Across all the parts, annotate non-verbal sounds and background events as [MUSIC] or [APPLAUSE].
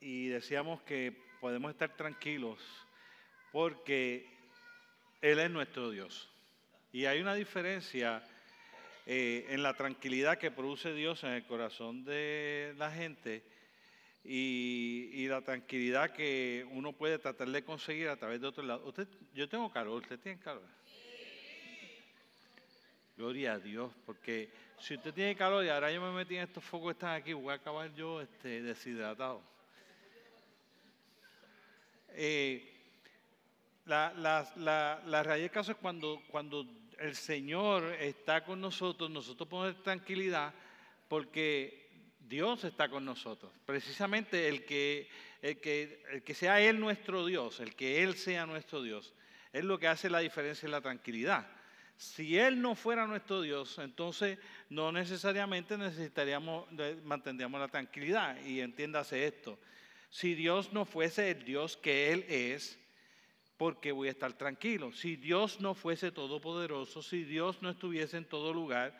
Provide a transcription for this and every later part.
y decíamos que podemos estar tranquilos porque Él es nuestro Dios. Y hay una diferencia eh, en la tranquilidad que produce Dios en el corazón de la gente y, la tranquilidad que uno puede tratar de conseguir a través de otro lado. Usted, yo tengo calor, ¿usted tiene calor? Gloria a Dios, porque si usted tiene calor y ahora yo me metí en estos focos que están aquí, voy a acabar yo este, deshidratado. Eh, la, la, la, realidad del caso es cuando, cuando el Señor está con nosotros, nosotros podemos tranquilidad porque Dios está con nosotros. Precisamente el que, el que, que sea Él nuestro Dios, el que Él sea nuestro Dios, es lo que hace la diferencia en la tranquilidad. Si Él no fuera nuestro Dios, entonces no necesariamente necesitaríamos, mantendríamos la tranquilidad. Y entiéndase esto, si Dios no fuese el Dios que Él es, ¿por qué voy a estar tranquilo? Si Dios no fuese todopoderoso, si Dios no estuviese en todo lugar,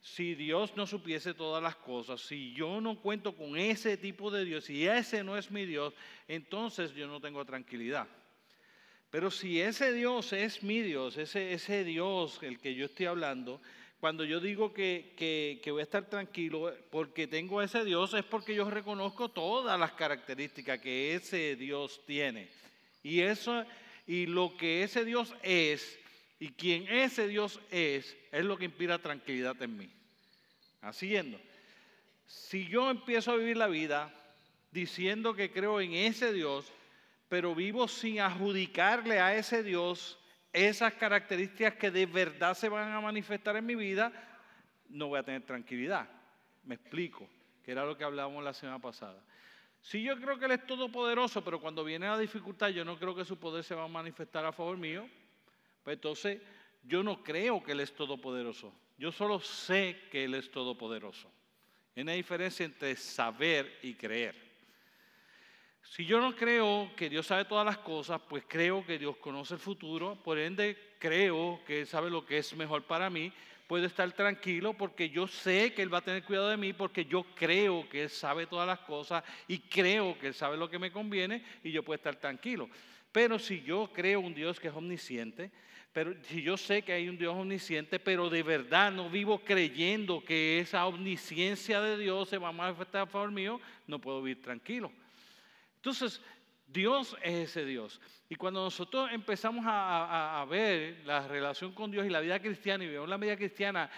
si Dios no supiese todas las cosas, si yo no cuento con ese tipo de Dios, si ese no es mi Dios, entonces yo no tengo tranquilidad. Pero si ese Dios es mi Dios, ese, ese Dios el que yo estoy hablando, cuando yo digo que, que, voy a estar tranquilo porque tengo ese Dios, es porque yo reconozco todas las características que ese Dios tiene. Y eso, y lo que ese Dios es, y quien ese Dios es, es lo que inspira tranquilidad en mí. Así yendo. Si yo empiezo a vivir la vida diciendo que creo en ese Dios, pero vivo sin adjudicarle a ese Dios esas características que de verdad se van a manifestar en mi vida, no voy a tener tranquilidad. Me explico, que era lo que hablábamos la semana pasada. Si yo creo que Él es todopoderoso, pero cuando viene la dificultad yo no creo que su poder se va a manifestar a favor mío, pues entonces yo no creo que Él es todopoderoso. Yo solo sé que Él es todopoderoso. Hay una diferencia entre saber y creer. Si yo no creo que Dios sabe todas las cosas, pues creo que Dios conoce el futuro, por ende creo que Él sabe lo que es mejor para mí, puedo estar tranquilo porque yo sé que Él va a tener cuidado de mí, porque yo creo que Él sabe todas las cosas y creo que Él sabe lo que me conviene y yo puedo estar tranquilo. Pero si yo creo un Dios que es omnisciente, pero si yo sé que hay un Dios omnisciente, pero de verdad no vivo creyendo que esa omnisciencia de Dios se va a manifestar a favor mío, no puedo vivir tranquilo. Entonces, Dios es ese Dios. Y cuando nosotros empezamos a, ver la relación con Dios y la vida cristiana y vemos la vida cristiana,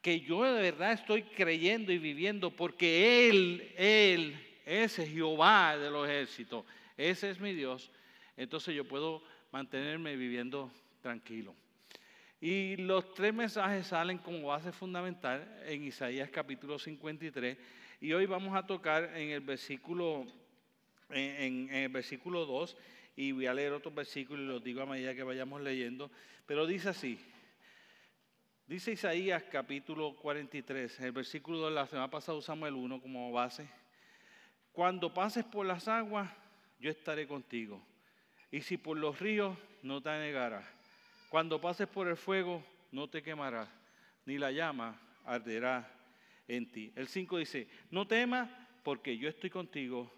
que yo de verdad estoy creyendo y viviendo porque Él, Él, ese Jehová de los ejércitos, ese es mi Dios, entonces yo puedo mantenerme viviendo tranquilo. Y los tres mensajes salen como base fundamental en Isaías capítulo 53 y hoy vamos a tocar en el versículo en, el versículo 2 y voy a leer otros versículos y los digo a medida que vayamos leyendo, pero dice así, dice Isaías capítulo 43, el versículo 2, la semana pasada usamos el 1 como base, cuando pases por las aguas, yo estaré contigo, y si por los ríos, no te anegarás, cuando pases por el fuego, no te quemarás, ni la llama arderá en ti. El 5 dice, no temas porque yo estoy contigo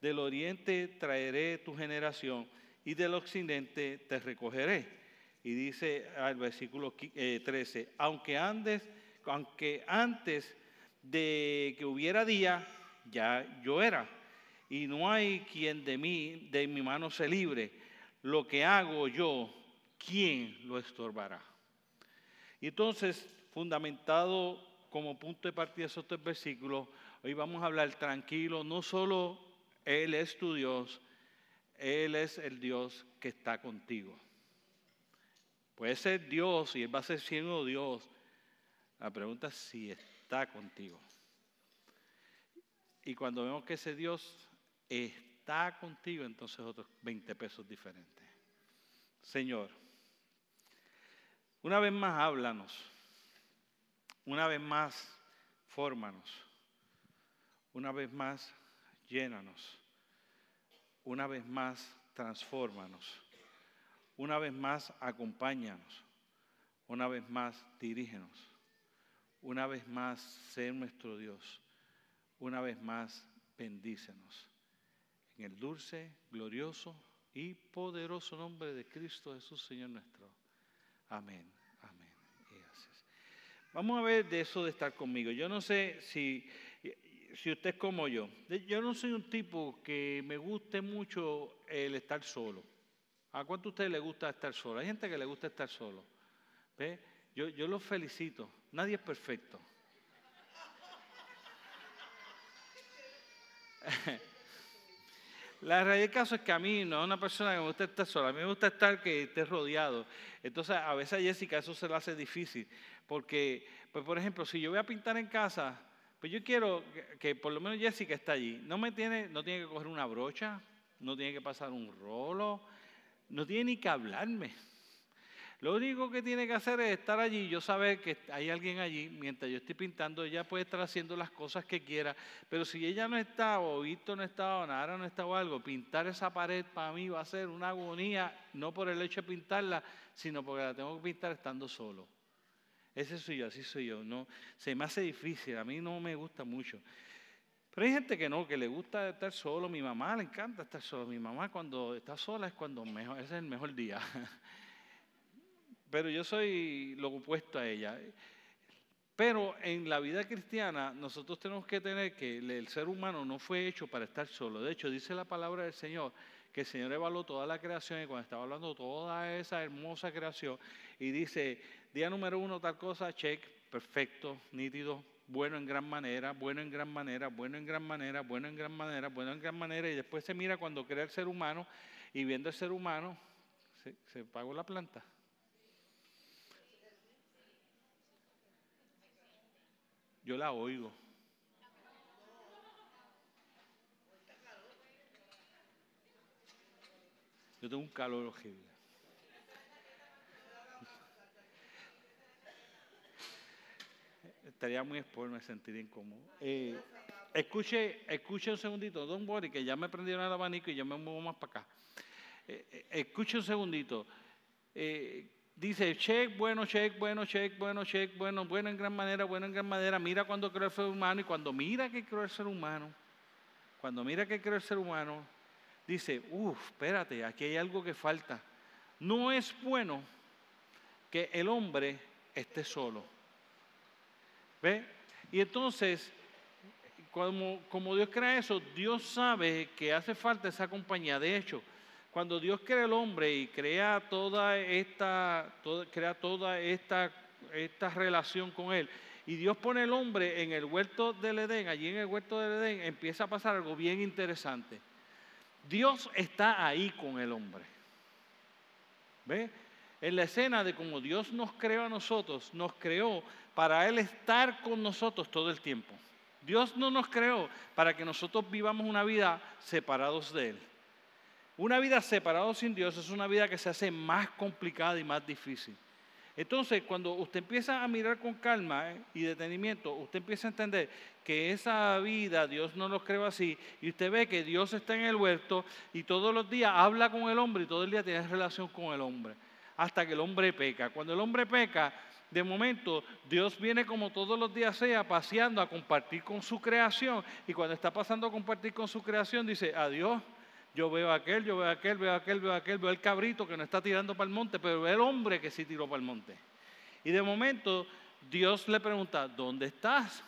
del oriente traeré tu generación y del occidente te recogeré. Y dice al versículo 13, eh, aunque antes, aunque antes de que hubiera día, ya yo era. Y no hay quien de mí, de mi mano se libre. Lo que hago yo, ¿quién lo estorbará? Y entonces, fundamentado como punto de partida esos tres versículos, hoy vamos a hablar tranquilo, no solo él es tu Dios, Él es el Dios que está contigo. Puede ser Dios y Él va a ser siendo Dios. La pregunta es si está contigo. Y cuando vemos que ese Dios está contigo, entonces otros 20 pesos diferentes. Señor, una vez más háblanos. Una vez más, fórmanos. Una vez más, llénanos. Una vez más, transfórmanos. Una vez más, acompáñanos. Una vez más, dirígenos. Una vez más, sé nuestro Dios. Una vez más, bendícenos. En el dulce, glorioso y poderoso nombre de Cristo Jesús, Señor nuestro. Amén, amén. Vamos a ver de eso de estar conmigo. Yo no sé si, si usted es como yo. Yo no soy un tipo que me guste mucho el estar solo. ¿A cuánto a usted le gusta estar solo? Hay gente que le gusta estar solo. ¿Ve? Yo, yo los felicito. Nadie es perfecto. [LAUGHS] La realidad del caso es que a mí no es una persona que me gusta estar sola, a mí me gusta estar que esté rodeado. Entonces, a veces a Jessica eso se le hace difícil, porque, pues por ejemplo, si yo voy a pintar en casa, pues yo quiero que, por lo menos Jessica esté allí. No me tiene, no tiene que coger una brocha, no tiene que pasar un rolo, no tiene ni que hablarme. Lo único que tiene que hacer es estar allí, yo saber que hay alguien allí, mientras yo estoy pintando, ella puede estar haciendo las cosas que quiera, pero si ella no está, o Víctor no está, o Nara no está o algo, pintar esa pared para mí va a ser una agonía, no por el hecho de pintarla, sino porque la tengo que pintar estando solo. Ese soy yo, así soy yo. No, se me hace difícil, a mí no me gusta mucho. Pero hay gente que no, que le gusta estar solo. Mi mamá le encanta estar solo. Mi mamá cuando está sola es cuando mejor, ese es el mejor día. [LAUGHS] pero yo soy lo opuesto a ella. Pero en la vida cristiana nosotros tenemos que tener que el ser humano no fue hecho para estar solo. De hecho, dice la palabra del Señor que el Señor evaluó toda la creación y cuando estaba hablando toda esa hermosa creación y dice, día número uno tal cosa, check, perfecto, nítido, bueno en gran manera, bueno en gran manera, bueno en gran manera, bueno en gran manera, bueno en gran manera y después se mira cuando crea el ser humano y viendo el ser humano se, se pagó la planta. Yo la oigo. Yo tengo un calor horrible. Estaría muy expuesto, me sentiría incómodo. Eh, escuche, escuche un segundito, Don Boris, que ya me prendieron el abanico y ya me muevo más para acá. Eh, eh, escuche un segundito. Dice, check, bueno, check, bueno, check, bueno, check, bueno, bueno en gran manera, bueno en gran manera. Mira cuando creó el ser humano y cuando mira que creó el ser humano, cuando mira que creó el ser humano, dice, uff, espérate, aquí hay algo que falta. No es bueno que el hombre esté solo. ¿Ve? Y entonces, como, como Dios crea eso, Dios sabe que hace falta esa compañía. De hecho, cuando Dios crea el hombre y crea toda esta, crea toda esta, esta relación con él, y Dios pone el hombre en el huerto del Edén, allí en el huerto del Edén empieza a pasar algo bien interesante. Dios está ahí con el hombre. ¿Ve? En la escena de cómo Dios nos creó a nosotros, nos creó para Él estar con nosotros todo el tiempo. Dios no nos creó para que nosotros vivamos una vida separados de Él. Una vida separada sin Dios es una vida que se hace más complicada y más difícil. Entonces, cuando usted empieza a mirar con calma eh, y detenimiento, usted empieza a entender que esa vida Dios no lo creó así y usted ve que Dios está en el huerto y todos los días habla con el hombre y todo el día tiene relación con el hombre, hasta que el hombre peca. Cuando el hombre peca, de momento Dios viene como todos los días sea paseando a compartir con su creación y cuando está pasando a compartir con su creación dice, adiós yo veo a aquel, yo veo a aquel, veo a aquel, veo a aquel, veo el cabrito que no está tirando para el monte, pero veo el hombre que sí tiró para el monte. Y de momento Dios le pregunta, ¿dónde estás?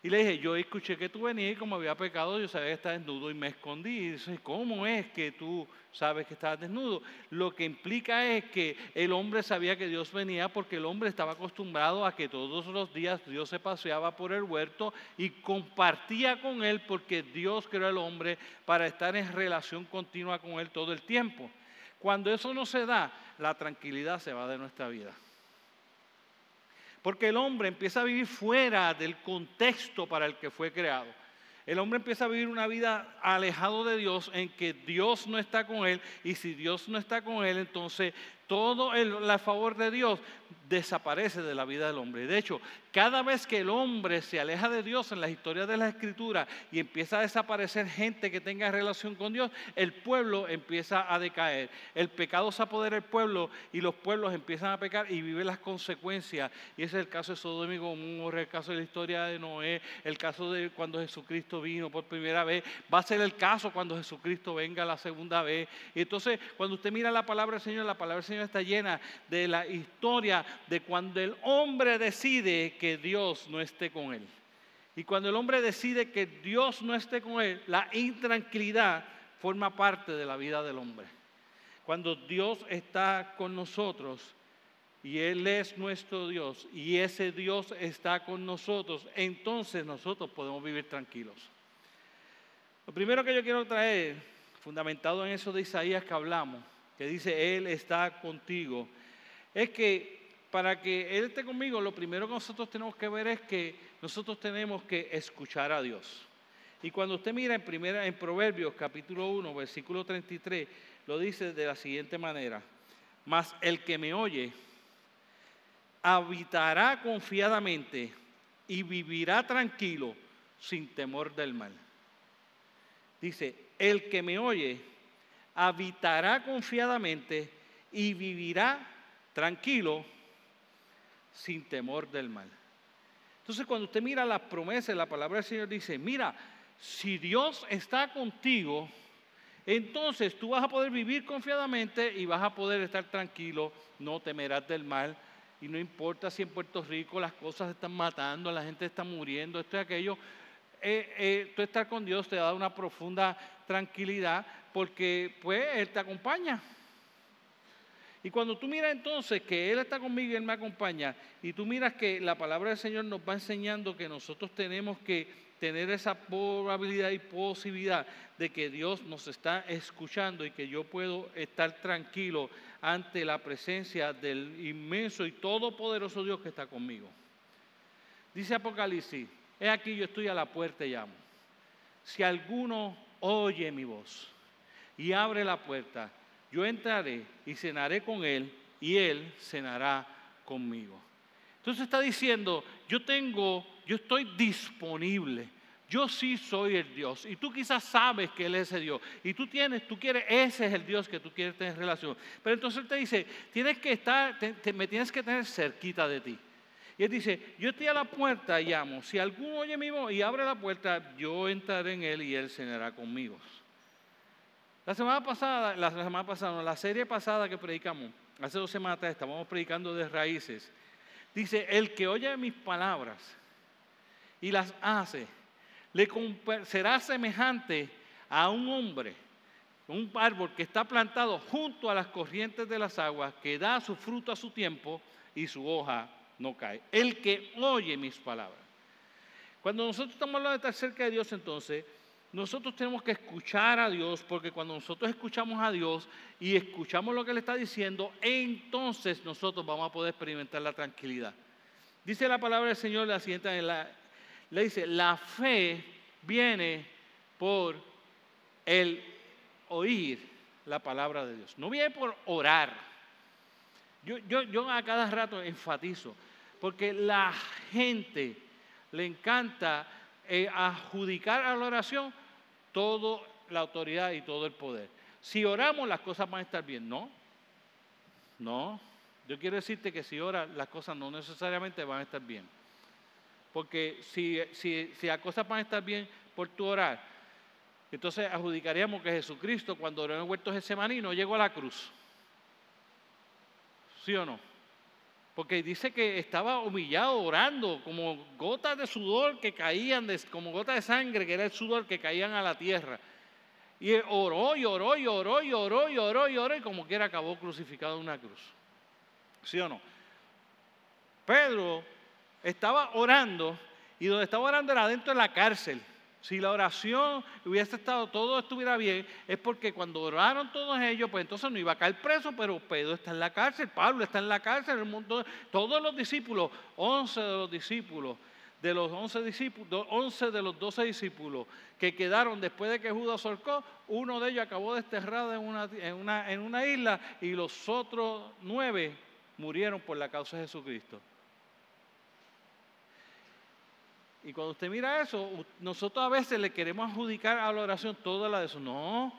Y le dije, yo escuché que tú venías y como había pecado, yo sabía que estaba desnudo y me escondí. Y dice, ¿cómo es que tú sabes que estabas desnudo? Lo que implica es que el hombre sabía que Dios venía porque el hombre estaba acostumbrado a que todos los días Dios se paseaba por el huerto y compartía con él porque Dios creó al hombre para estar en relación continua con él todo el tiempo. Cuando eso no se da, la tranquilidad se va de nuestra vida. Porque el hombre empieza a vivir fuera del contexto para el que fue creado. El hombre empieza a vivir una vida alejado de Dios en que Dios no está con él y si Dios no está con él, entonces todo el, favor de Dios desaparece de la vida del hombre. De hecho, cada vez que el hombre se aleja de Dios en la historia de la Escritura y empieza a desaparecer gente que tenga relación con Dios, el pueblo empieza a decaer. El pecado se apodera del pueblo y los pueblos empiezan a pecar y viven las consecuencias. Y ese es el caso de Sodoma y Gomorra, el caso de la historia de Noé, el caso de cuando Jesucristo vino por primera vez. Va a ser el caso cuando Jesucristo venga la segunda vez. Y entonces, cuando usted mira la palabra del Señor, la palabra del Señor está llena de la historia de cuando el hombre decide que Dios no esté con él. Y cuando el hombre decide que Dios no esté con él, la intranquilidad forma parte de la vida del hombre. Cuando Dios está con nosotros y Él es nuestro Dios y ese Dios está con nosotros, entonces nosotros podemos vivir tranquilos. Lo primero que yo quiero traer, fundamentado en eso de Isaías que hablamos, que dice, Él está contigo, es que para que Él esté conmigo, lo primero que nosotros tenemos que ver es que nosotros tenemos que escuchar a Dios. Y cuando usted mira en, en Proverbios capítulo 1, versículo 33, lo dice de la siguiente manera, mas el que me oye habitará confiadamente y vivirá tranquilo sin temor del mal. Dice, el que me oye habitará confiadamente y vivirá tranquilo sin temor del mal. Entonces cuando usted mira las promesas, la palabra del Señor dice, mira, si Dios está contigo, entonces tú vas a poder vivir confiadamente y vas a poder estar tranquilo, no temerás del mal. Y no importa si en Puerto Rico las cosas están matando, la gente está muriendo, esto y aquello. Eh, eh, tú estar con Dios te da una profunda tranquilidad porque pues Él te acompaña. Y cuando tú miras entonces que Él está conmigo y Él me acompaña, y tú miras que la palabra del Señor nos va enseñando que nosotros tenemos que tener esa probabilidad y posibilidad de que Dios nos está escuchando y que yo puedo estar tranquilo ante la presencia del inmenso y todopoderoso Dios que está conmigo. Dice Apocalipsis, he aquí yo estoy a la puerta y llamo. Si alguno oye mi voz y abre la puerta, yo entraré y cenaré con él y él cenará conmigo. Entonces está diciendo, yo tengo, yo estoy disponible. Yo sí soy el Dios. Y tú quizás sabes que Él es ese Dios. Y tú tienes, tú quieres, ese es el Dios que tú quieres tener relación. Pero entonces Él te dice, tienes que estar, me tienes que tener cerquita de ti. Y Él dice, yo estoy a la puerta y llamo. Si alguno oye mi voz y abre la puerta, yo entraré en Él y Él cenará conmigo. La semana pasada, la semana pasada, la serie pasada que predicamos, hace dos semanas estábamos predicando de raíces. Dice, el que oye mis palabras y las hace, será semejante a un hombre, un árbol que está plantado junto a las corrientes de las aguas, que da su fruto a su tiempo y su hoja no cae. El que oye mis palabras. Cuando nosotros estamos hablando de estar cerca de Dios, entonces, nosotros tenemos que escuchar a Dios, porque cuando nosotros escuchamos a Dios y escuchamos lo que Él está diciendo, entonces nosotros vamos a poder experimentar la tranquilidad. Dice la palabra del Señor la siguiente, le dice, la fe viene por el oír la palabra de Dios. No viene por orar. Yo, yo a cada rato enfatizo, porque la gente le encanta eh, adjudicar a la oración toda la autoridad y todo el poder. Si oramos, las cosas van a estar bien. No, no. Yo quiero decirte que si oras, las cosas no necesariamente van a estar bien. Porque si, si, si las cosas van a estar bien por tu orar, entonces adjudicaríamos que Jesucristo, cuando oró en el huerto Getsemaní, no llegó a la cruz. ¿Sí o no? Porque dice que estaba humillado orando, como gotas de sudor que caían, como gotas de sangre, que era el sudor que caían a la tierra. Y oró y oró y oró y oró y oró y oró y como quiera acabó crucificado en una cruz. ¿Sí o no? Pedro estaba orando y donde estaba orando era dentro de la cárcel. Si la oración hubiese estado, todo estuviera bien, es porque cuando oraron todos ellos, pues entonces no iba a caer preso, pero Pedro está en la cárcel, Pablo está en la cárcel, el mundo, todos los discípulos, 11 de los discípulos, de los 11 discípulos, 11 de los 12 discípulos que quedaron después de que Judas sorcó, uno de ellos acabó desterrado en una, en una, en una isla y los otros nueve murieron por la causa de Jesucristo. Y cuando usted mira eso, nosotros a veces le queremos adjudicar a la oración toda la de eso. No,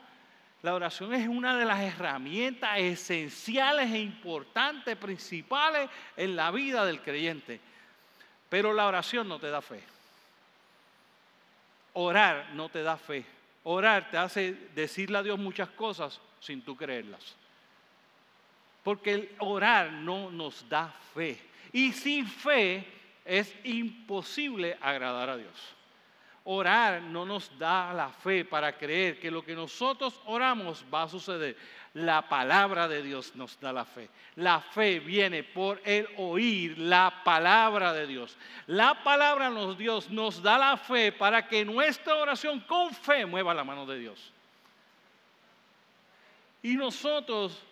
la oración es una de las herramientas esenciales e importantes, principales en la vida del creyente. Pero la oración no te da fe. Orar no te da fe. Orar te hace decirle a Dios muchas cosas sin tú creerlas. Porque el orar no nos da fe. Y sin fe es imposible agradar a Dios. Orar no nos da la fe para creer que lo que nosotros oramos va a suceder. La palabra de Dios nos da la fe. La fe viene por el oír la palabra de Dios. La palabra de Dios nos da la fe para que nuestra oración con fe mueva la mano de Dios. Y nosotros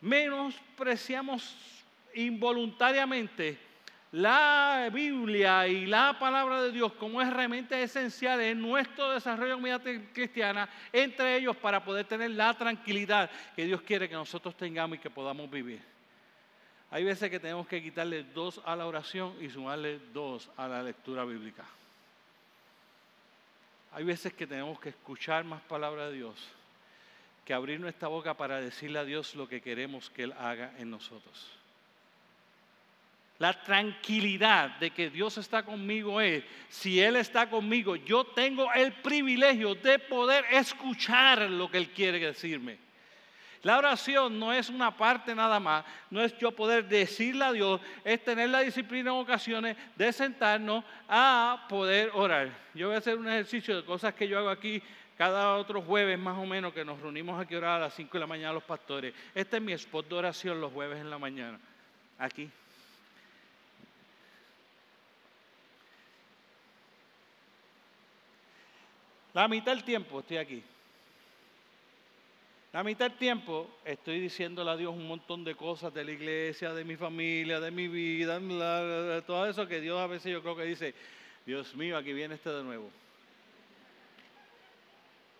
menospreciamos involuntariamente la Biblia y la palabra de Dios como herramientas esenciales en nuestro desarrollo de cristiana, entre ellos para poder tener la tranquilidad que Dios quiere que nosotros tengamos y que podamos vivir. Hay veces que tenemos que quitarle dos a la oración y sumarle dos a la lectura bíblica. Hay veces que tenemos que escuchar más palabra de Dios que abrir nuestra boca para decirle a Dios lo que queremos que Él haga en nosotros. La tranquilidad de que Dios está conmigo es, si Él está conmigo, yo tengo el privilegio de poder escuchar lo que Él quiere decirme. La oración no es una parte nada más, no es yo poder decirle a Dios, es tener la disciplina en ocasiones de sentarnos a poder orar. Yo voy a hacer un ejercicio de cosas que yo hago aquí cada otro jueves más o menos que nos reunimos aquí a orar a las 5 de la mañana los pastores. Este es mi spot de oración los jueves en la mañana. Aquí. La mitad del tiempo estoy aquí. La mitad del tiempo estoy diciéndole a Dios un montón de cosas de la iglesia, de mi familia, de mi vida, de todo eso que Dios a veces yo creo que dice, Dios mío, aquí viene este de nuevo.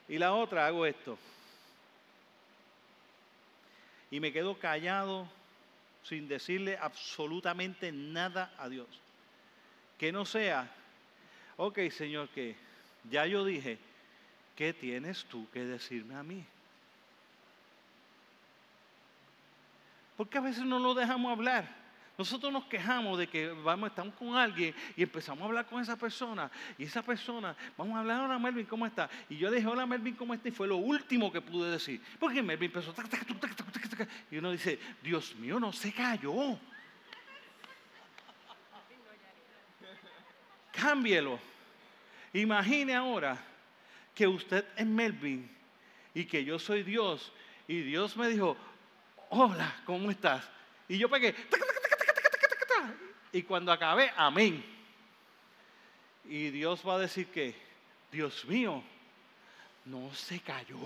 Y la otra, hago esto. Y me quedo callado sin decirle absolutamente nada a Dios. Que no sea, ok Señor, que ya yo dije, ¿qué tienes tú que decirme a mí? Porque a veces no lo dejamos hablar. Nosotros nos quejamos de que vamos, estamos con alguien y empezamos a hablar con esa persona. Y esa persona, vamos a hablar, hola Melvin, ¿cómo está? Y yo dije, hola Melvin, ¿cómo está? Y fue lo último que pude decir. Porque Melvin empezó, y uno dice, Dios mío, no se cayó. Cámbielo. Imagine ahora que usted es Melvin y que yo soy Dios y Dios me dijo, hola, ¿cómo estás? Y yo pegué, y cuando acabé, amén. Y Dios va a decir que, Dios mío, no se cayó.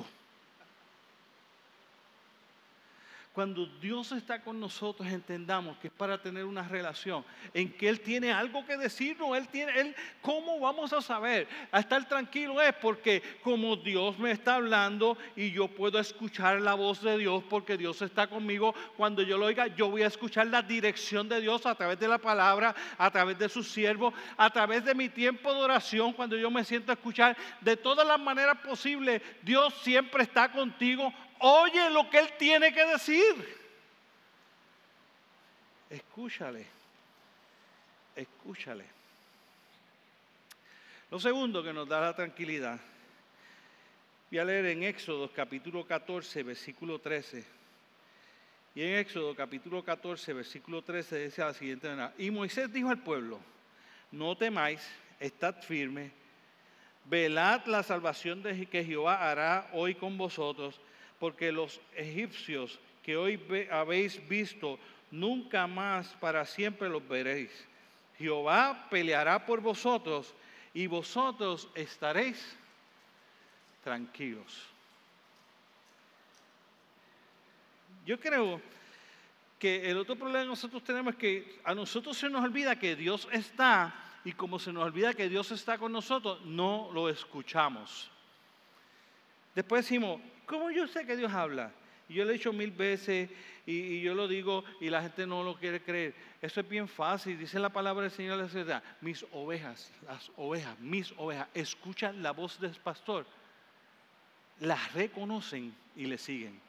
Cuando Dios está con nosotros, entendamos que es para tener una relación en que Él tiene algo que decirnos. Él tiene, Él, ¿cómo vamos a saber? A estar tranquilo es porque como Dios me está hablando y yo puedo escuchar la voz de Dios porque Dios está conmigo, cuando yo lo oiga, yo voy a escuchar la dirección de Dios a través de la palabra, a través de su siervo, a través de mi tiempo de oración, cuando yo me siento a escuchar de todas las maneras posibles. Dios siempre está contigo oye lo que Él tiene que decir. Escúchale, escúchale. Lo segundo que nos da la tranquilidad, voy a leer en Éxodo capítulo 14, versículo 13. Y en Éxodo capítulo 14, versículo 13 dice la siguiente manera, y Moisés dijo al pueblo, no temáis, estad firmes, velad la salvación de que Jehová hará hoy con vosotros porque los egipcios que hoy habéis visto, nunca más para siempre los veréis. Jehová peleará por vosotros y vosotros estaréis tranquilos. Yo creo que el otro problema que nosotros tenemos es que a nosotros se nos olvida que Dios está y como se nos olvida que Dios está con nosotros, no lo escuchamos. Después decimos, ¿Cómo yo sé que Dios habla? Y yo lo he dicho mil veces y, yo lo digo y la gente no lo quiere creer. Eso es bien fácil. Dice la palabra del Señor la ciudad. Mis ovejas, las ovejas, mis ovejas, escuchan la voz del pastor. Las reconocen y le siguen.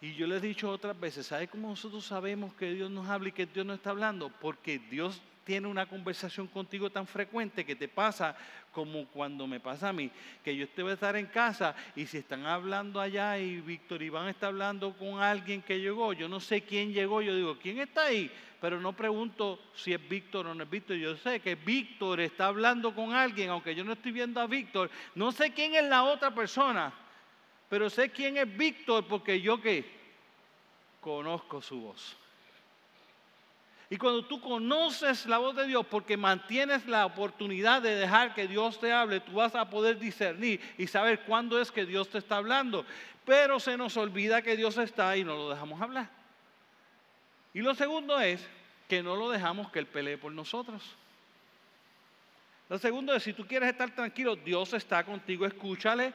Y yo les he dicho otras veces, ¿sabe cómo nosotros sabemos que Dios nos habla y que Dios nos está hablando? Porque Dios tiene una conversación contigo tan frecuente que te pasa como cuando me pasa a mí, que yo voy a estar en casa y si están hablando allá y Víctor Iván está hablando con alguien que llegó, yo no sé quién llegó, yo digo, ¿quién está ahí? Pero no pregunto si es Víctor o no es Víctor, yo sé que Víctor está hablando con alguien, aunque yo no estoy viendo a Víctor, no sé quién es la otra persona, pero sé quién es Víctor porque yo que conozco su voz. Y cuando tú conoces la voz de Dios, porque mantienes la oportunidad de dejar que Dios te hable, tú vas a poder discernir y saber cuándo es que Dios te está hablando. Pero se nos olvida que Dios está y no lo dejamos hablar. Y lo segundo es que no lo dejamos que Él pelee por nosotros. Lo segundo es, si tú quieres estar tranquilo, Dios está contigo, escúchale.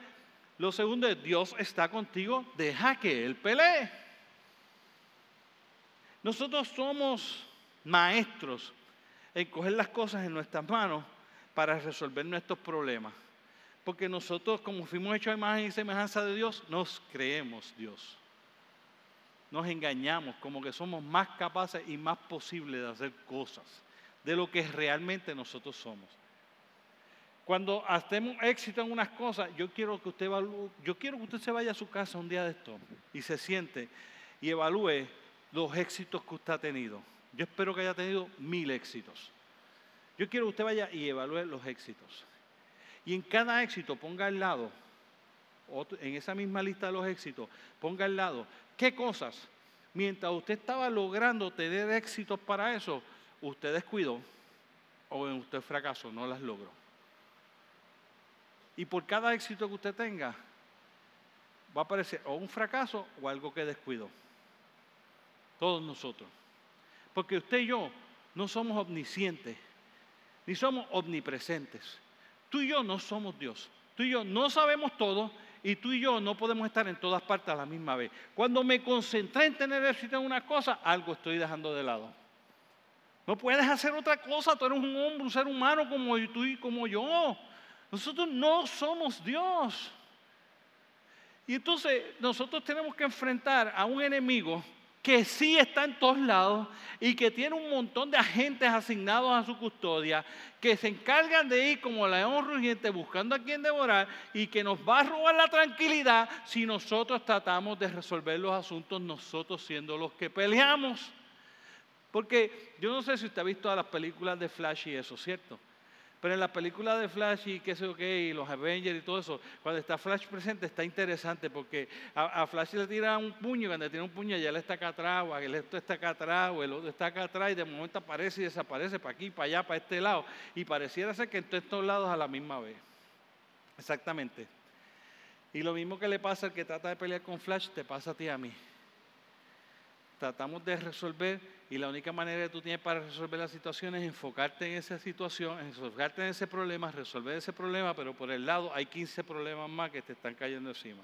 Lo segundo es, Dios está contigo, deja que Él pelee. Nosotros somos maestros en coger las cosas en nuestras manos para resolver nuestros problemas. Porque nosotros, como fuimos hechos a imagen y semejanza de Dios, nos creemos Dios. Nos engañamos como que somos más capaces y más posibles de hacer cosas de lo que realmente nosotros somos. Cuando hacemos éxito en unas cosas, yo quiero que usted yo quiero que usted se vaya a su casa un día de esto y se siente y evalúe los éxitos que usted ha tenido. Yo espero que haya tenido mil éxitos. Yo quiero que usted vaya y evalúe los éxitos. Y en cada éxito ponga al lado, en esa misma lista de los éxitos, ponga al lado qué cosas, mientras usted estaba logrando tener éxitos para eso, usted descuidó o en usted fracasó, no las logró. Y por cada éxito que usted tenga, va a aparecer o un fracaso o algo que descuidó. Todos nosotros. Porque usted y yo no somos omniscientes, ni somos omnipresentes. Tú y yo no somos Dios. Tú y yo no sabemos todo y tú y yo no podemos estar en todas partes a la misma vez. Cuando me concentré en tener éxito en una cosa, algo estoy dejando de lado. No puedes hacer otra cosa, tú eres un hombre, un ser humano como tú y como yo. Nosotros no somos Dios. Y entonces nosotros tenemos que enfrentar a un enemigo que sí está en todos lados y que tiene un montón de agentes asignados a su custodia, que se encargan de ir como león rugiente buscando a quien devorar y que nos va a robar la tranquilidad si nosotros tratamos de resolver los asuntos nosotros siendo los que peleamos. Porque yo no sé si usted ha visto las películas de Flash y eso, ¿cierto? Pero en la película de Flash y qué sé yo qué, y los Avengers y todo eso, cuando está Flash presente está interesante porque a, Flash le tira un puño, cuando le tira un puño ya él está acá atrás, o el otro está acá atrás, o el otro está acá atrás, y de momento aparece y desaparece para aquí, para allá, para este lado. Y pareciera ser que en todos estos lados a la misma vez. Exactamente. Y lo mismo que le pasa al que trata de pelear con Flash, te pasa a ti y a mí. Tratamos de resolver y la única manera que tú tienes para resolver la situación es enfocarte en esa situación, enfocarte en ese problema, resolver ese problema, pero por el lado hay 15 problemas más que te están cayendo encima.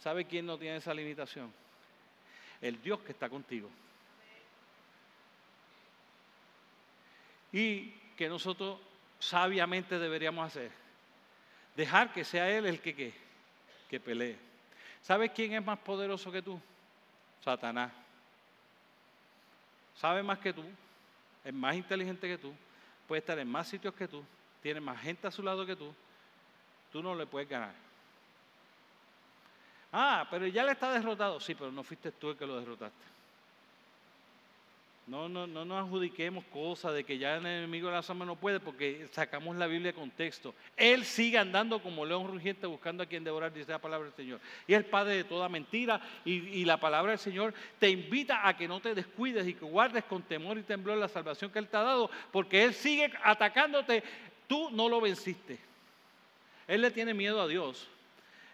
¿Sabe quién no tiene esa limitación? El Dios que está contigo. Y que nosotros sabiamente deberíamos hacer. Dejar que sea Él el que, que, que pelee. ¿Sabes quién es más poderoso que tú? Satanás sabe más que tú, es más inteligente que tú, puede estar en más sitios que tú, tiene más gente a su lado que tú, tú no le puedes ganar. Ah, pero ya le está derrotado. Sí, pero no fuiste tú el que lo derrotaste. No, no, no nos adjudiquemos cosas de que ya el enemigo de la alma no puede porque sacamos la Biblia de contexto. Él sigue andando como león rugiente buscando a quien devorar, dice la palabra del Señor. Y es padre de toda mentira y, la palabra del Señor te invita a que no te descuides y que guardes con temor y temblor la salvación que Él te ha dado porque Él sigue atacándote. Tú no lo venciste. Él le tiene miedo a Dios.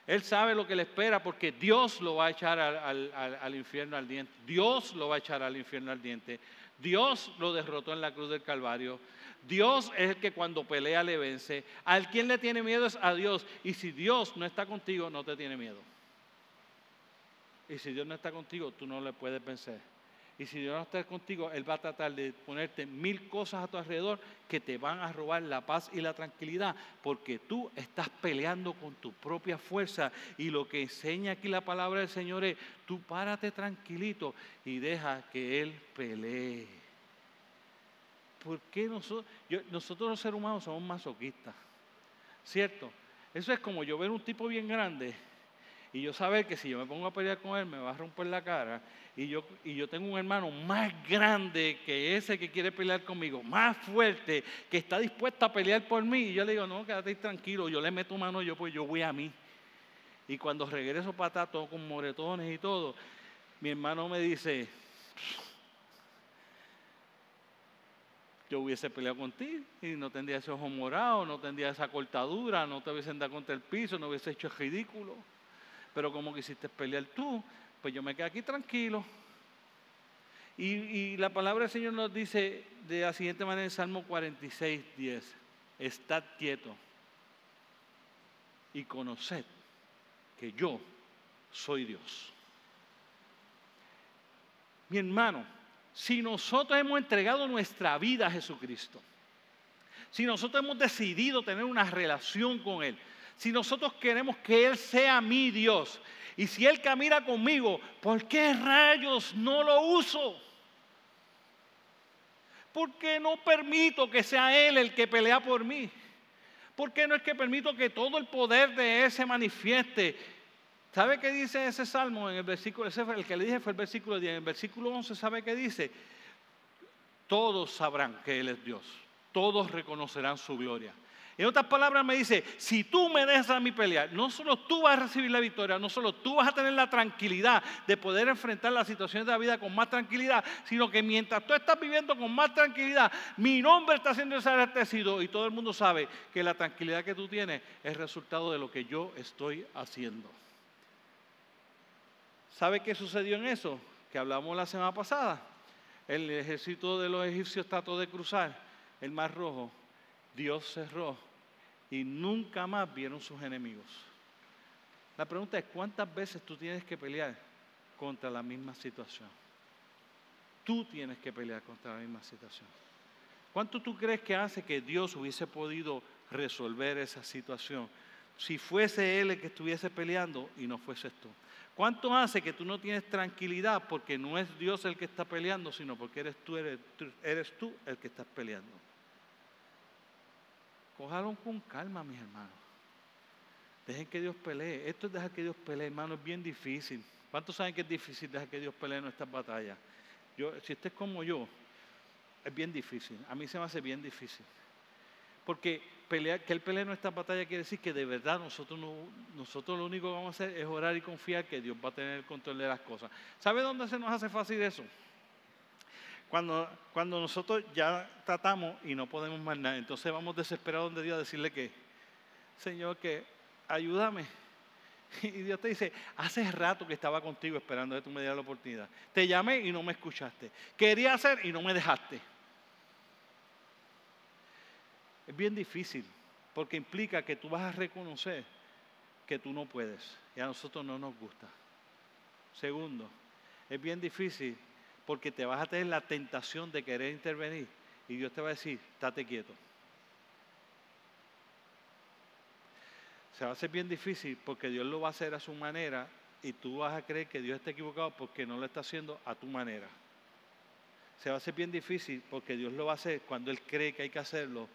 Él sabe lo que le espera porque Dios lo va a echar al, infierno al diente. Dios lo va a echar al infierno al diente. Dios lo derrotó en la cruz del Calvario. Dios es el que cuando pelea le vence. Al quien le tiene miedo es a Dios. Y si Dios no está contigo, no te tiene miedo. Y si Dios no está contigo, tú no le puedes vencer. Y si Dios no está contigo, Él va a tratar de ponerte mil cosas a tu alrededor que te van a robar la paz y la tranquilidad, porque tú estás peleando con tu propia fuerza. Y lo que enseña aquí la palabra del Señor es, tú párate tranquilito y deja que Él pelee. ¿Por qué nosotros, nosotros los seres humanos somos masoquistas? ¿Cierto? Eso es como yo ver un tipo bien grande y yo saber que si yo me pongo a pelear con él me va a romper la cara y yo, y yo tengo un hermano más grande que ese que quiere pelear conmigo, más fuerte, que está dispuesto a pelear por mí. Y yo le digo, no, quédate tranquilo, yo le meto mano, yo pues yo voy a mí. Y cuando regreso para atrás, todo con moretones y todo, mi hermano me dice, yo hubiese peleado contigo y no tendría ese ojo morado, no tendría esa cortadura, no te hubiesen dado contra el piso, no hubiese hecho ridículo. Pero como quisiste pelear tú, pues yo me quedé aquí tranquilo. Y, la palabra del Señor nos dice de la siguiente manera en Salmo 46, 10, estad quieto y conoced que yo soy Dios. Mi hermano, si nosotros hemos entregado nuestra vida a Jesucristo, si nosotros hemos decidido tener una relación con Él, si nosotros queremos que Él sea mi Dios, y si Él camina conmigo, ¿por qué rayos no lo uso? ¿Por qué no permito que sea Él el que pelea por mí? ¿Por qué no es que permito que todo el poder de Él se manifieste? ¿Sabe qué dice ese salmo en el versículo? Ese el que le dije fue el versículo 10. En el versículo 11, ¿sabe qué dice? Todos sabrán que Él es Dios. Todos reconocerán su gloria. En otras palabras me dice, si tú me dejas a mí pelear, no solo tú vas a recibir la victoria, no solo tú vas a tener la tranquilidad de poder enfrentar las situaciones de la vida con más tranquilidad, sino que mientras tú estás viviendo con más tranquilidad, mi nombre está siendo desagradecido y todo el mundo sabe que la tranquilidad que tú tienes es resultado de lo que yo estoy haciendo. ¿Sabe qué sucedió en eso? Que hablamos la semana pasada. El ejército de los egipcios trató de cruzar el Mar Rojo Dios cerró y nunca más vieron sus enemigos. La pregunta es, ¿cuántas veces tú tienes que pelear contra la misma situación? Tú tienes que pelear contra la misma situación. ¿Cuánto tú crees que hace que Dios hubiese podido resolver esa situación si fuese Él el que estuviese peleando y no fueses tú? ¿Cuánto hace que tú no tienes tranquilidad porque no es Dios el que está peleando, sino porque eres tú, eres, eres tú el que estás peleando? Cójalo con calma, mis hermanos. Dejen que Dios pelee. Esto es dejar que Dios pelee, hermano, es bien difícil. ¿Cuántos saben que es difícil dejar que Dios pelee en nuestras batallas? Yo, si usted es como yo, es bien difícil. A mí se me hace bien difícil. Porque pelear, que Él pelee nuestra batalla quiere decir que de verdad nosotros, no, nosotros lo único que vamos a hacer es orar y confiar que Dios va a tener el control de las cosas. ¿Sabe dónde se nos hace fácil eso? Cuando, cuando nosotros ya tratamos y no podemos más nada, entonces vamos desesperados de Dios a decirle que, Señor, que ayúdame. [LAUGHS] Y Dios te dice, hace rato que estaba contigo esperando que tú me dieras la oportunidad. Te llamé y no me escuchaste. Quería hacer y no me dejaste. Es bien difícil porque implica que tú vas a reconocer que tú no puedes y a nosotros no nos gusta. Segundo, es bien difícil porque te vas a tener la tentación de querer intervenir y Dios te va a decir, estate quieto. Se va a hacer bien difícil porque Dios lo va a hacer a su manera y tú vas a creer que Dios está equivocado porque no lo está haciendo a tu manera. Se va a hacer bien difícil porque Dios lo va a hacer cuando Él cree que hay que hacerlo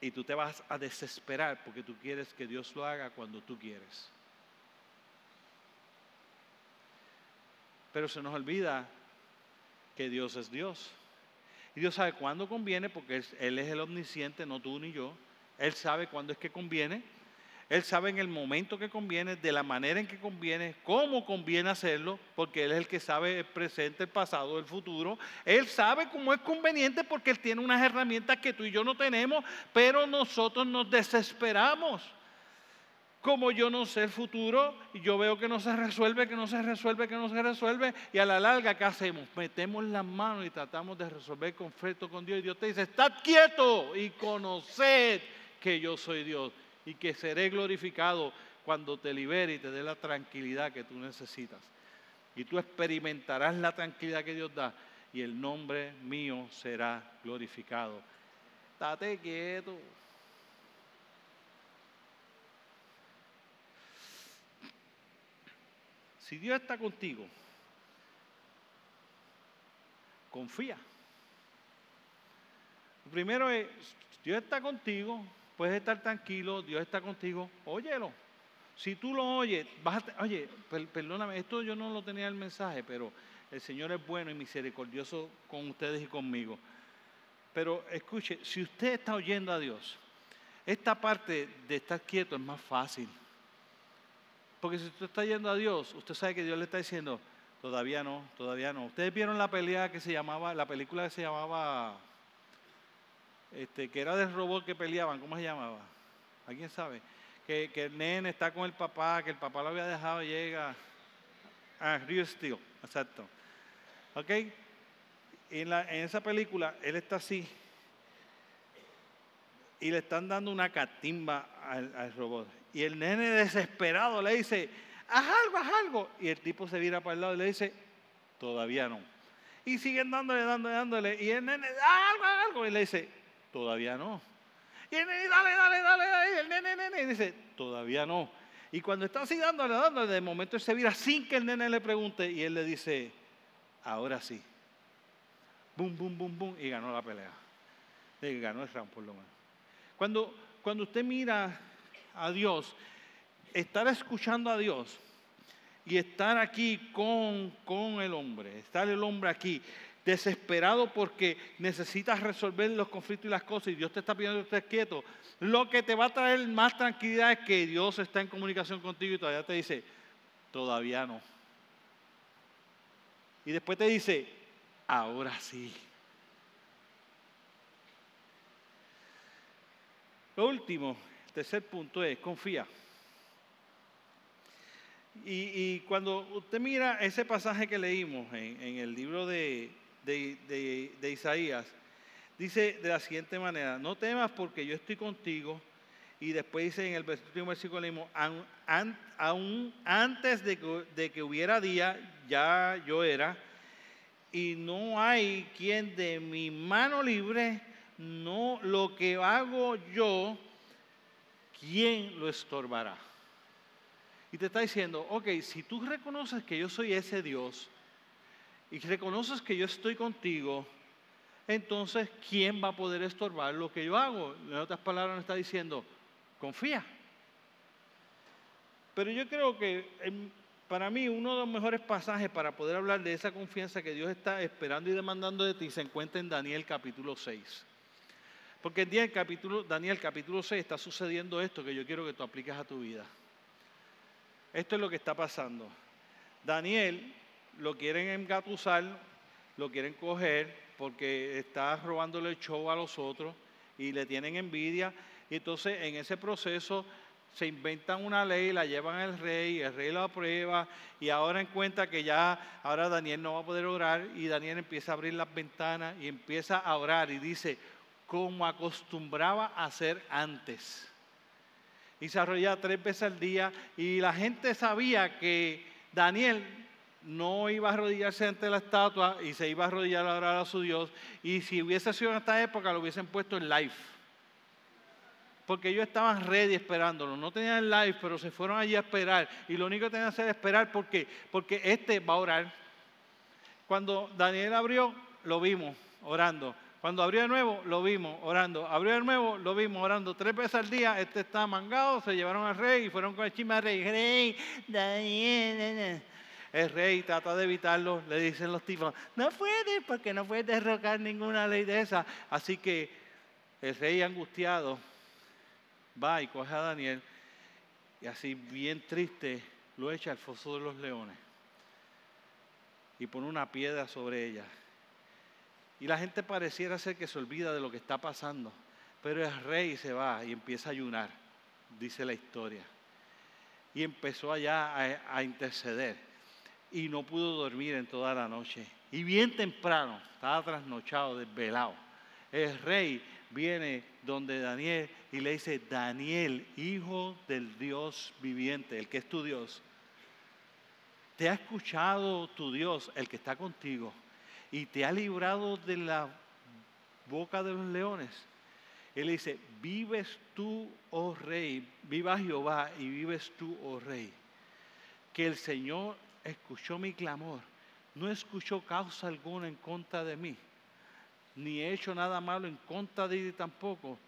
y tú te vas a desesperar porque tú quieres que Dios lo haga cuando tú quieres. Pero se nos olvida que Dios es Dios. Y Dios sabe cuándo conviene, porque Él es el omnisciente, no tú ni yo. Él sabe cuándo es que conviene. Él sabe en el momento que conviene, de la manera en que conviene, cómo conviene hacerlo, porque Él es el que sabe el presente, el pasado, el futuro. Él sabe cómo es conveniente porque Él tiene unas herramientas que tú y yo no tenemos, pero nosotros nos desesperamos como yo no sé el futuro, y yo veo que no se resuelve, que no se resuelve, que no se resuelve, y a la larga, ¿qué hacemos? Metemos las manos y tratamos de resolver el conflicto con Dios, y Dios te dice, estad quieto y conoced que yo soy Dios, y que seré glorificado cuando te libere y te dé la tranquilidad que tú necesitas. y tú experimentarás la tranquilidad que Dios da y el nombre mío será glorificado. Date quieto. Si Dios está contigo, confía. Lo primero es, Dios está contigo, puedes estar tranquilo, Dios está contigo, óyelo. Si tú lo oyes, oye, perdóname, esto yo no lo tenía en el mensaje, pero el Señor es bueno y misericordioso con ustedes y conmigo. Pero escuche, si usted está oyendo a Dios, esta parte de estar quieto es más fácil. Porque si usted está yendo a Dios, usted sabe que Dios le está diciendo, todavía no, todavía no. Ustedes vieron la pelea que se llamaba, la película que se llamaba, este, que era del robot que peleaban, ¿cómo se llamaba? ¿Alguien sabe? Que, el nene está con el papá, que el papá lo había dejado llega. Ah, Real Steel, exacto. ¿Ok? En, la, en esa película, él está así. Y le están dando una catimba al robot. Y el nene desesperado le dice, haz algo, haz algo. Y el tipo se vira para el lado y le dice, todavía no. Y siguen dándole, dándole, dándole. Y el nene, haz algo, haz algo. Y le dice, todavía no. Y el nene, dale, dale, dale, dale. El nene, nene, y dice, todavía no. Y cuando está así dándole, dándole, de momento él se vira sin que el nene le pregunte y él le dice, ahora sí. Bum, bum, bum, bum. Y ganó la pelea. Y ganó el round por lo menos. Cuando, cuando usted mira a Dios, estar escuchando a Dios y estar aquí con, con el hombre, estar el hombre aquí desesperado porque necesitas resolver los conflictos y las cosas y Dios te está pidiendo que estés quieto, lo que te va a traer más tranquilidad es que Dios está en comunicación contigo y todavía te dice, todavía no. Y después te dice, ahora sí. Lo último tercer punto es, confía. Y, cuando usted mira ese pasaje que leímos en, el libro de, Isaías, dice de la siguiente manera, no temas porque yo estoy contigo. Y después dice en el versículo, versículo leímos, aún, antes de que hubiera día, ya yo era, y no hay quien de mi mano libre, no lo que hago yo, ¿quién lo estorbará? Y te está diciendo, ok, si tú reconoces que yo soy ese Dios y reconoces que yo estoy contigo, entonces, ¿quién va a poder estorbar lo que yo hago? En otras palabras, nos está diciendo, confía. Pero yo creo que para mí uno de los mejores pasajes para poder hablar de esa confianza que Dios está esperando y demandando de ti se encuentra en Daniel capítulo 6. Porque en Daniel capítulo, Daniel capítulo 6 está sucediendo esto que yo quiero que tú apliques a tu vida. Esto es lo que está pasando. Daniel lo quieren engatusar, lo quieren coger porque está robándole el show a los otros y le tienen envidia. Y entonces en ese proceso se inventan una ley, la llevan al rey, el rey la aprueba y ahora en cuenta que ya ahora Daniel no va a poder orar y Daniel empieza a abrir las ventanas y empieza a orar y dice, como acostumbraba a hacer antes. Y se arrollaba tres veces al día y la gente sabía que Daniel no iba a arrodillarse ante la estatua y se iba a arrodillar a orar a su Dios. Y si hubiese sido en esta época, lo hubiesen puesto en live. Porque ellos estaban ready esperándolo. No tenían live, pero se fueron allí a esperar. Y lo único que tenían que hacer es esperar. ¿Por qué? Porque este va a orar. Cuando Daniel abrió, lo vimos orando. Cuando abrió de nuevo, lo vimos orando. Abrió de nuevo, lo vimos orando. Tres veces al día, este está mangado, se llevaron al rey y fueron con el chisme al rey. Rey, Daniel, el rey trata de evitarlo, le dicen los tipos, no puede porque no puede derrocar ninguna ley de esa. Así que el rey angustiado va y coge a Daniel y así bien triste lo echa al foso de los leones y pone una piedra sobre ella y la gente pareciera ser que se olvida de lo que está pasando. Pero el rey se va y empieza a ayunar, dice la historia. Y empezó allá a, interceder. Y no pudo dormir en toda la noche. Y bien temprano, estaba trasnochado, desvelado. El rey viene donde Daniel y le dice, Daniel, hijo del Dios viviente, el que es tu Dios, te ha escuchado tu Dios, el que está contigo, y te ha librado de la boca de los leones. Él dice, vives tú, oh rey, viva Jehová y vives tú, oh rey. Que el Señor escuchó mi clamor, no escuchó causa alguna en contra de mí, ni he hecho nada malo en contra de ti tampoco,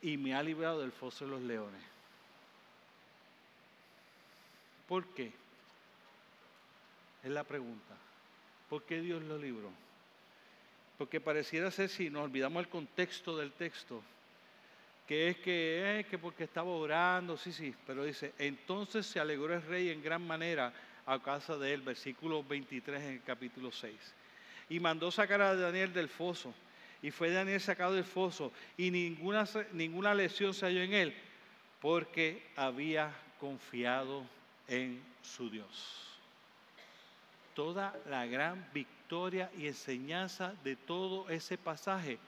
y me ha librado del foso de los leones. ¿Por qué? Es la pregunta. ¿Por qué Dios lo libró? Porque pareciera ser, si nos olvidamos el contexto del texto, que es que, eh, que porque estaba orando, sí, sí, pero dice, entonces se alegró el rey en gran manera a causa de él, versículo 23 en el capítulo 6. Y mandó sacar a Daniel del foso, y fue Daniel sacado del foso, y ninguna, ninguna lesión se halló en él, porque había confiado en su Dios toda la gran victoria y enseñanza de todo ese pasaje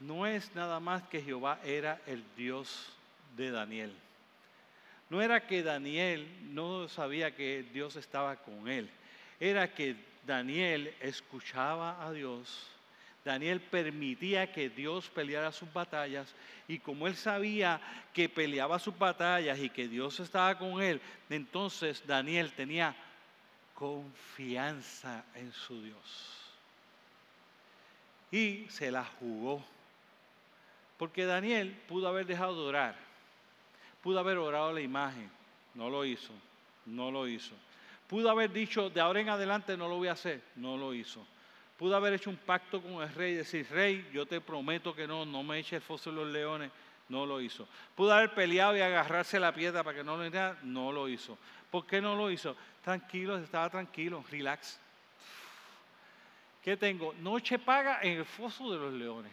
no es nada más que Jehová era el Dios de Daniel. No era que Daniel no sabía que Dios estaba con él. Era que Daniel escuchaba a Dios. Daniel permitía que Dios peleara sus batallas y como él sabía que peleaba sus batallas y que Dios estaba con él, entonces Daniel tenía confianza en su Dios. Y se la jugó. Porque Daniel pudo haber dejado de orar. Pudo haber orado la imagen. No lo hizo. No lo hizo. Pudo haber dicho, de ahora en adelante no lo voy a hacer. No lo hizo. Pudo haber hecho un pacto con el rey y decir, rey, yo te prometo que no, no me eche el foso de los leones. No lo hizo. Pudo haber peleado y agarrarse la piedra para que no lo hiciera. No lo hizo. ¿Por qué no lo hizo? Tranquilo, estaba tranquilo, relax. ¿Qué tengo? Noche paga en el foso de los leones.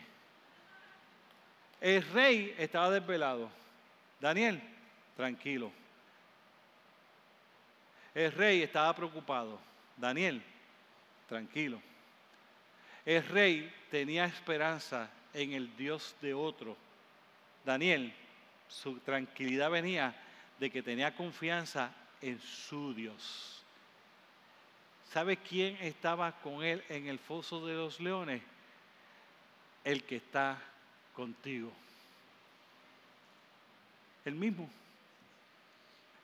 El rey estaba desvelado. Daniel, tranquilo. El rey estaba preocupado. Daniel, tranquilo. El rey tenía esperanza en el Dios de otro. Daniel, su tranquilidad venía de que tenía confianza en su Dios. ¿Sabe quién estaba con él en el foso de los leones? El que está contigo. El mismo.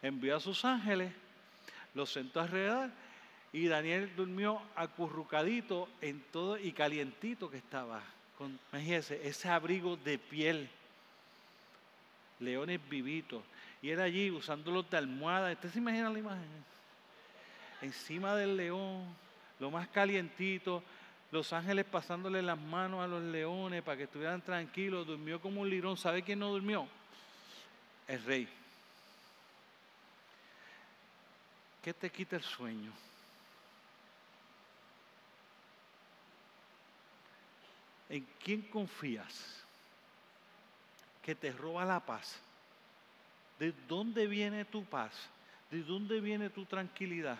Envió a sus ángeles, los sentó alrededor y Daniel durmió acurrucadito en todo y calientito que estaba. Con, imagínense, ese abrigo de piel, leones vivitos y era allí usándolos de almohada. ¿Usted se imagina la imagen? Encima del león, lo más calientito, los ángeles pasándole las manos a los leones para que estuvieran tranquilos. Durmió como un lirón. ¿Sabe quién no durmió? El rey. ¿Qué te quita el sueño? ¿En quién confías? Que te roba la paz. ¿De dónde viene tu paz? ¿De dónde viene tu tranquilidad?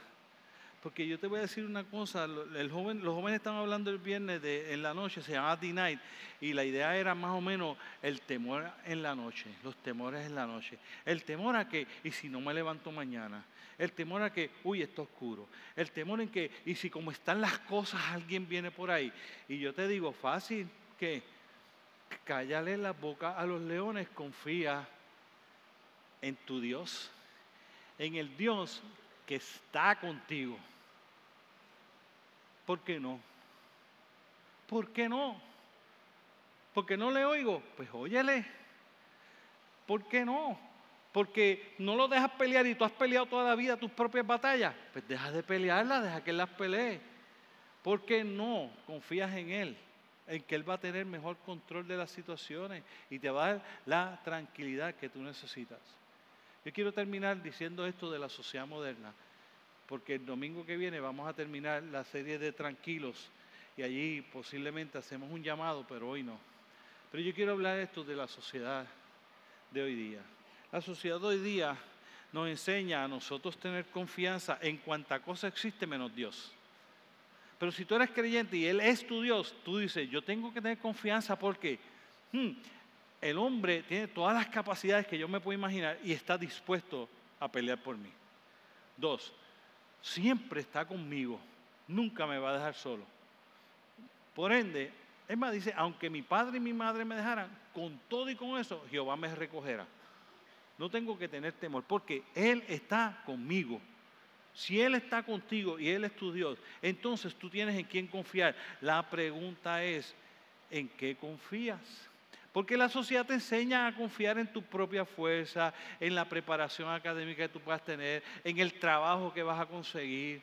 Porque yo te voy a decir una cosa, el joven, los jóvenes estaban hablando el viernes en la noche, se llama D-Night, y la idea era más o menos el temor en la noche, los temores en la noche. El temor a que, y si no me levanto mañana, el temor a que, uy, está oscuro, el temor en que, y si como están las cosas, alguien viene por ahí. Y yo te digo, fácil, que cállale la boca a los leones, confía en tu Dios, en el Dios que está contigo. ¿Por qué no? ¿Por qué no? ¿Porque no le oigo? Pues óyele. ¿Por qué no? Porque no lo dejas pelear y tú has peleado toda la vida tus propias batallas. Pues deja de pelearlas, deja que él las pelee. ¿Por qué no confías en Él? En que Él va a tener mejor control de las situaciones y te va a dar la tranquilidad que tú necesitas. Yo quiero terminar diciendo esto de la sociedad moderna, porque el domingo que viene vamos a terminar la serie de Tranquilos y allí posiblemente hacemos un llamado, pero hoy no. Pero yo quiero hablar esto de la sociedad de hoy día. La sociedad de hoy día nos enseña a nosotros tener confianza en cuanta cosa existe menos Dios. Pero si tú eres creyente y Él es tu Dios, tú dices, yo tengo que tener confianza porque hmm, el hombre tiene todas las capacidades que yo me puedo imaginar y está dispuesto a pelear por mí. Dos, siempre está conmigo, nunca me va a dejar solo. Por ende, más, dice, aunque mi padre y mi madre me dejaran, con todo y con eso, Jehová me recogerá. No tengo que tener temor, porque Él está conmigo. Si Él está contigo y Él es tu Dios, entonces tú tienes en quién confiar. La pregunta es, ¿en qué confías? Porque la sociedad te enseña a confiar en tu propia fuerza, en la preparación académica que tú puedas tener, en el trabajo que vas a conseguir.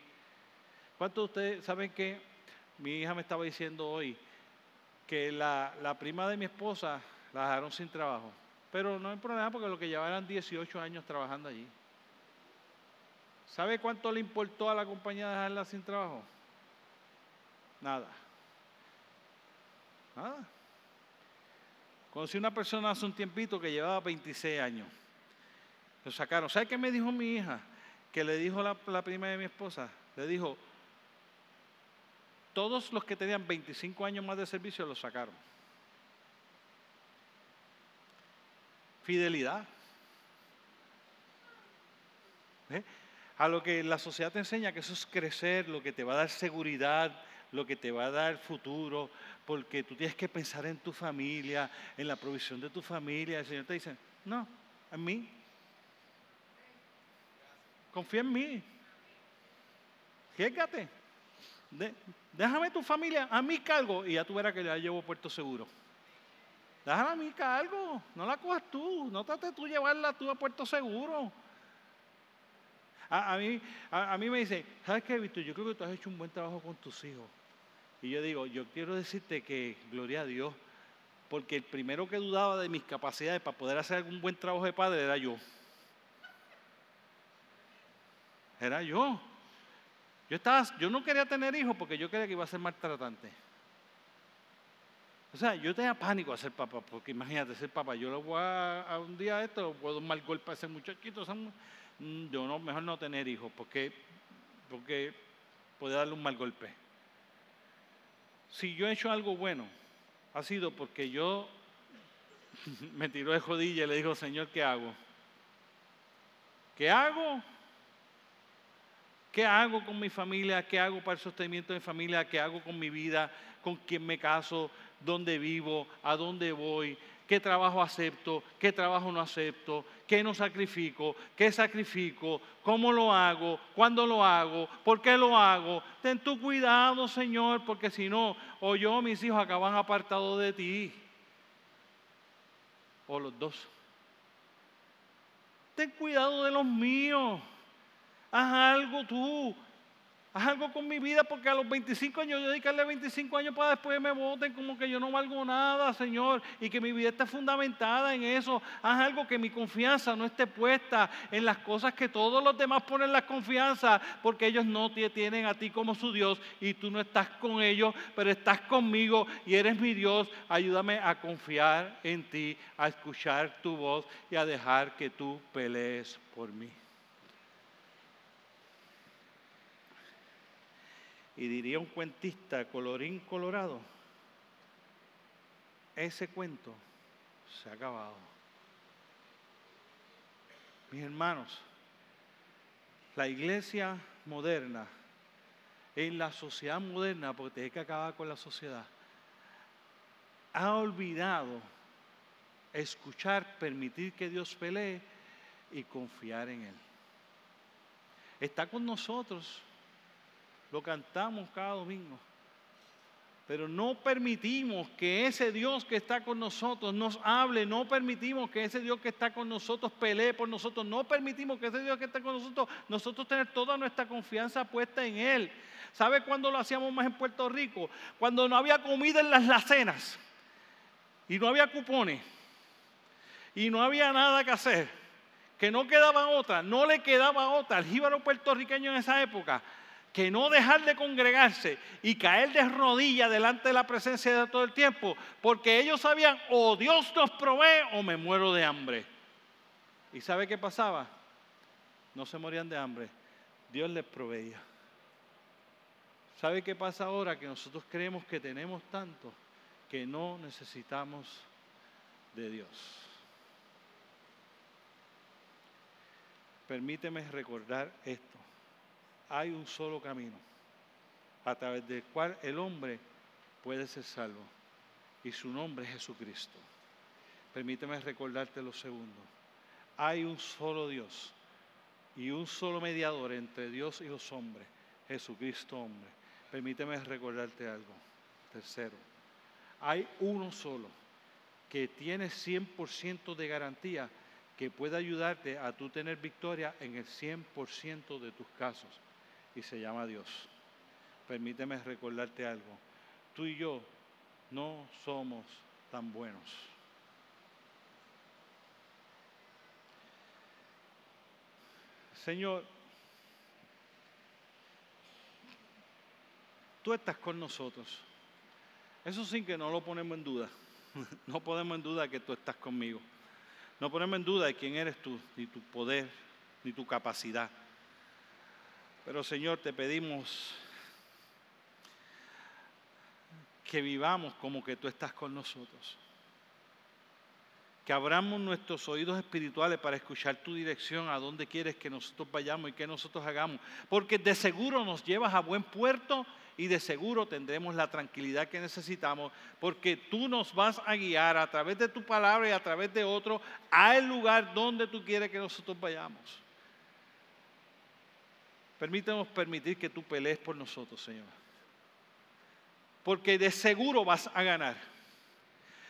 ¿Cuántos de ustedes saben que mi hija me estaba diciendo hoy que la, la prima de mi esposa la dejaron sin trabajo? Pero no hay problema porque lo que llevaban 18 años trabajando allí. ¿Sabe cuánto le importó a la compañía dejarla sin trabajo? Nada. Nada. Conocí una persona hace un tiempito que llevaba 26 años. Lo sacaron. ¿Sabe qué me dijo mi hija? Que le dijo la, la prima de mi esposa. Le dijo, todos los que tenían 25 años más de servicio los sacaron. Fidelidad. ¿Eh? A lo que la sociedad te enseña que eso es crecer, lo que te va a dar seguridad, lo que te va a dar futuro, porque tú tienes que pensar en tu familia, en la provisión de tu familia. El Señor te dice, no, en mí. Confía en mí. Fíjate. déjame tu familia a mi cargo y ya tú verás que ya llevo puerto seguro. Déjala a mi cargo, no la cojas tú, no trates tú llevarla tú a puerto seguro. A, mí, a, mí me dice, ¿sabes qué, Víctor? Yo creo que tú has hecho un buen trabajo con tus hijos. Y yo digo, yo quiero decirte que, gloria a Dios, porque el primero que dudaba de mis capacidades para poder hacer algún buen trabajo de padre era yo. Era yo. Yo, estaba, yo no quería tener hijos porque yo creía que iba a ser maltratante. O sea, yo tenía pánico a ser papá, porque imagínate ser papá. Yo lo voy a, un día esto, puedo dar mal golpe a ese muchachito. Mm, yo no, mejor no tener hijos, porque, porque puede darle un mal golpe. Si yo he hecho algo bueno, ha sido porque yo [LAUGHS] me tiró de jodilla y le digo, Señor, ¿qué hago? ¿Qué hago? ¿Qué hago con mi familia? ¿Qué hago para el sostenimiento de mi familia? ¿Qué hago con mi vida? ¿Con quién me caso? ¿Dónde vivo? ¿A dónde voy? Qué trabajo acepto, qué trabajo no acepto, qué no sacrifico, qué sacrifico, cómo lo hago, cuándo lo hago, por qué lo hago. Ten tu cuidado, Señor, porque si no, o yo mis hijos acaban apartados de ti. O los dos. Ten cuidado de los míos. Haz algo tú. Haz algo con mi vida porque a los 25 años, yo dedicarle 25 años para después me voten como que yo no valgo nada, Señor, y que mi vida esté fundamentada en eso. Haz algo que mi confianza no esté puesta en las cosas que todos los demás ponen la confianza, porque ellos no te tienen a ti como su Dios y tú no estás con ellos, pero estás conmigo y eres mi Dios. Ayúdame a confiar en ti, a escuchar tu voz y a dejar que tú pelees por mí. Y diría un cuentista, colorín colorado, ese cuento se ha acabado. Mis hermanos, la iglesia moderna, en la sociedad moderna, porque tiene que acabar con la sociedad, ha olvidado escuchar, permitir que Dios pelee y confiar en Él. Está con nosotros lo cantamos cada domingo. Pero no permitimos que ese Dios que está con nosotros nos hable, no permitimos que ese Dios que está con nosotros pelee por nosotros, no permitimos que ese Dios que está con nosotros, nosotros tener toda nuestra confianza puesta en Él. ¿Sabe cuándo lo hacíamos más en Puerto Rico? Cuando no había comida en las cenas y no había cupones. Y no había nada que hacer, que no quedaba otra, no le quedaba otra al jíbaro puertorriqueño en esa época que no dejar de congregarse y caer de rodillas delante de la presencia de todo el tiempo, porque ellos sabían o Dios nos provee o me muero de hambre. ¿Y sabe qué pasaba? No se morían de hambre, Dios les proveía. ¿Sabe qué pasa ahora? Que nosotros creemos que tenemos tanto que no necesitamos de Dios. Permíteme recordar esto hay un solo camino a través del cual el hombre puede ser salvo. Y su nombre es Jesucristo. Permíteme recordarte lo segundo. Hay un solo Dios y un solo mediador entre Dios y los hombres, Jesucristo hombre. Permíteme recordarte algo. Tercero, hay uno solo que tiene 100% de garantía que puede ayudarte a tú tener victoria en el 100% de tus casos. Y se llama Dios. Permíteme recordarte algo. Tú y yo no somos tan buenos. Señor, tú estás con nosotros. Eso sin que no lo ponemos en duda. [LAUGHS] No ponemos en duda que tú estás conmigo. No ponemos en duda de quién eres tú, ni tu poder, ni tu capacidad. Pero Señor, te pedimos que vivamos como que tú estás con nosotros. Que abramos nuestros oídos espirituales para escuchar tu dirección, a dónde quieres que nosotros vayamos y que nosotros hagamos. Porque de seguro nos llevas a buen puerto y de seguro tendremos la tranquilidad que necesitamos porque tú nos vas a guiar a través de tu palabra y a través de otro al lugar donde tú quieres que nosotros vayamos. Permítanos permitir que tú pelees por nosotros, Señor. Porque de seguro vas a ganar.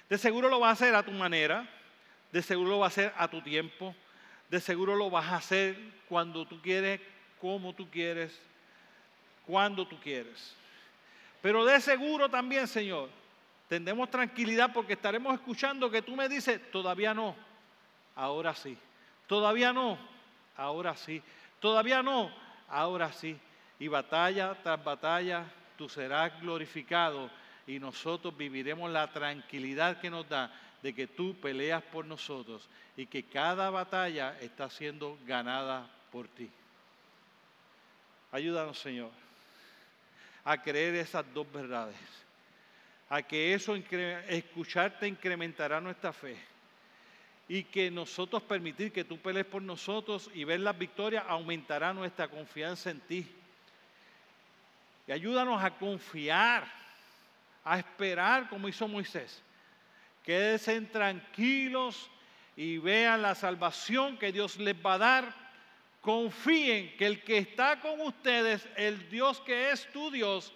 De seguro lo vas a hacer a tu manera. De seguro lo vas a hacer a tu tiempo. De seguro lo vas a hacer cuando tú quieres, como tú quieres, cuando tú quieres. Pero de seguro también, Señor, tendremos tranquilidad porque estaremos escuchando que tú me dices, todavía no, ahora sí. Todavía no, ahora sí. Todavía no, ahora sí. Y batalla tras batalla, tú serás glorificado y nosotros viviremos la tranquilidad que nos da de que tú peleas por nosotros y que cada batalla está siendo ganada por ti. Ayúdanos, Señor a creer esas dos verdades. A que eso, escucharte incrementará nuestra fe. Y que nosotros permitir que tú pelees por nosotros y ver las victorias aumentará nuestra confianza en ti. Y ayúdanos a confiar, a esperar como hizo Moisés. Quédense tranquilos y vean la salvación que Dios les va a dar confíen que el que está con ustedes, el Dios que es tu Dios,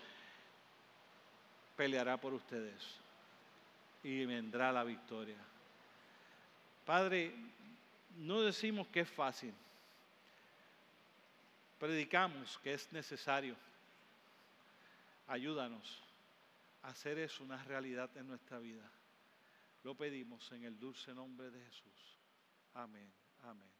peleará por ustedes y vendrá la victoria. Padre, no decimos que es fácil, predicamos que es necesario. Ayúdanos a hacer eso una realidad en nuestra vida. Lo pedimos en el dulce nombre de Jesús. Amén, amén.